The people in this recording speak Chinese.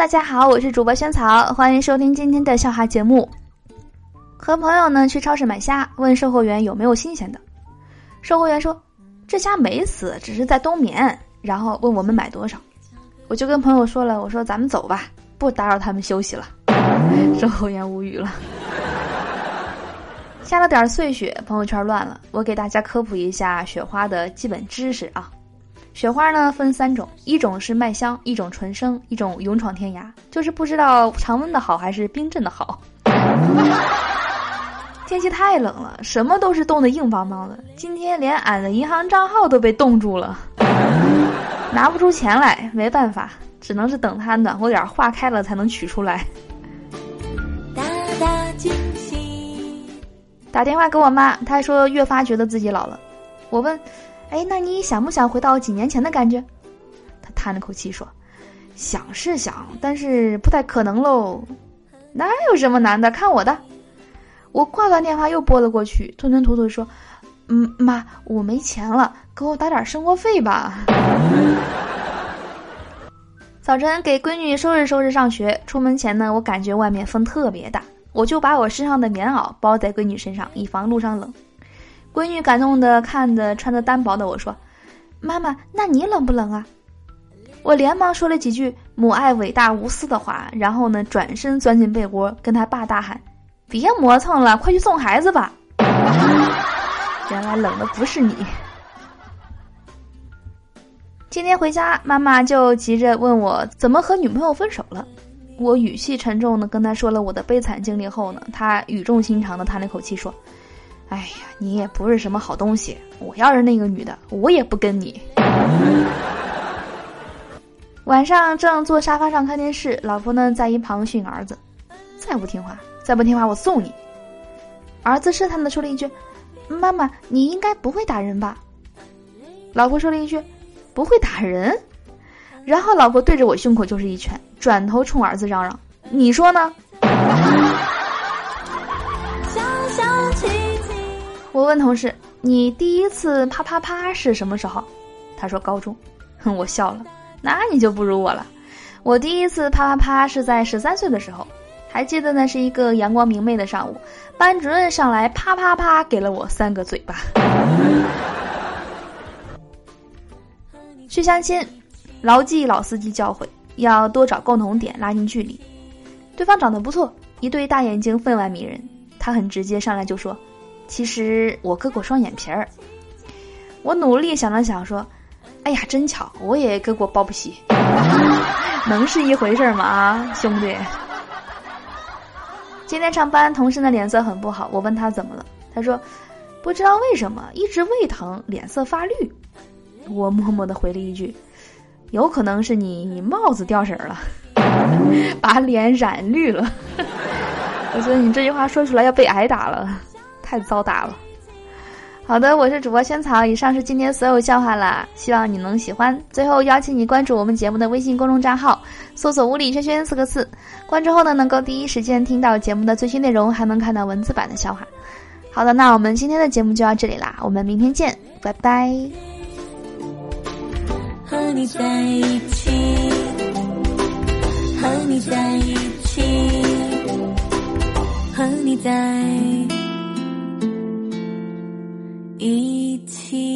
大家好，我是主播萱草，欢迎收听今天的笑话节目。和朋友呢去超市买虾，问售货员有没有新鲜的。售货员说：“这虾没死，只是在冬眠。”然后问我们买多少，我就跟朋友说了：“我说咱们走吧，不打扰他们休息了。”售货员无语了。下了点碎雪，朋友圈乱了。我给大家科普一下雪花的基本知识啊。雪花呢分三种，一种是麦香，一种纯生，一种勇闯天涯。就是不知道常温的好还是冰镇的好。天气太冷了，什么都是冻得硬邦邦的。今天连俺的银行账号都被冻住了，拿不出钱来，没办法，只能是等它暖和点化开了才能取出来。大大惊喜！打电话给我妈，她说越发觉得自己老了。我问。哎，那你想不想回到几年前的感觉？他叹了口气说：“想是想，但是不太可能喽。哪有什么难的？看我的！”我挂断电话又拨了过去，吞吞吐吐说：“嗯，妈，我没钱了，给我打点生活费吧。”早晨给闺女收拾收拾上学，出门前呢，我感觉外面风特别大，我就把我身上的棉袄包在闺女身上，以防路上冷。闺女感动的看着穿着单薄的我说：“妈妈，那你冷不冷啊？”我连忙说了几句母爱伟大无私的话，然后呢，转身钻进被窝，跟他爸大喊：“别磨蹭了，快去送孩子吧！”原来冷的不是你。今天回家，妈妈就急着问我怎么和女朋友分手了。我语气沉重的跟她说了我的悲惨经历后呢，她语重心长的叹了口气说。哎呀，你也不是什么好东西！我要是那个女的，我也不跟你。晚上正坐沙发上看电视，老婆呢在一旁训儿子：“再不听话，再不听话，我揍你！”儿子试探的说了一句：“妈妈，你应该不会打人吧？”老婆说了一句：“不会打人。”然后老婆对着我胸口就是一拳，转头冲儿子嚷嚷：“你说呢？”我问同事：“你第一次啪啪啪是什么时候？”他说：“高中。”哼，我笑了。那你就不如我了。我第一次啪啪啪是在十三岁的时候，还记得那是一个阳光明媚的上午，班主任上来啪啪啪给了我三个嘴巴。去相亲，牢记老司机教诲，要多找共同点拉近距离。对方长得不错，一对大眼睛分外迷人。他很直接，上来就说。其实我割过双眼皮儿，我努力想了想说：“哎呀，真巧，我也割过包皮，能是一回事吗？啊，兄弟！”今天上班，同事的脸色很不好，我问他怎么了，他说：“不知道为什么，一直胃疼，脸色发绿。”我默默的回了一句：“有可能是你帽子掉色了，把脸染绿了。”我觉得你这句话说出来要被挨打了。太遭打了。好的，我是主播萱草，以上是今天所有笑话啦，希望你能喜欢。最后邀请你关注我们节目的微信公众账号，搜索“屋里轩轩”四个字，关注后呢，能够第一时间听到节目的最新内容，还能看到文字版的笑话。好的，那我们今天的节目就到这里啦，我们明天见，拜拜。和你在一起，和你在一起，和你在。七起。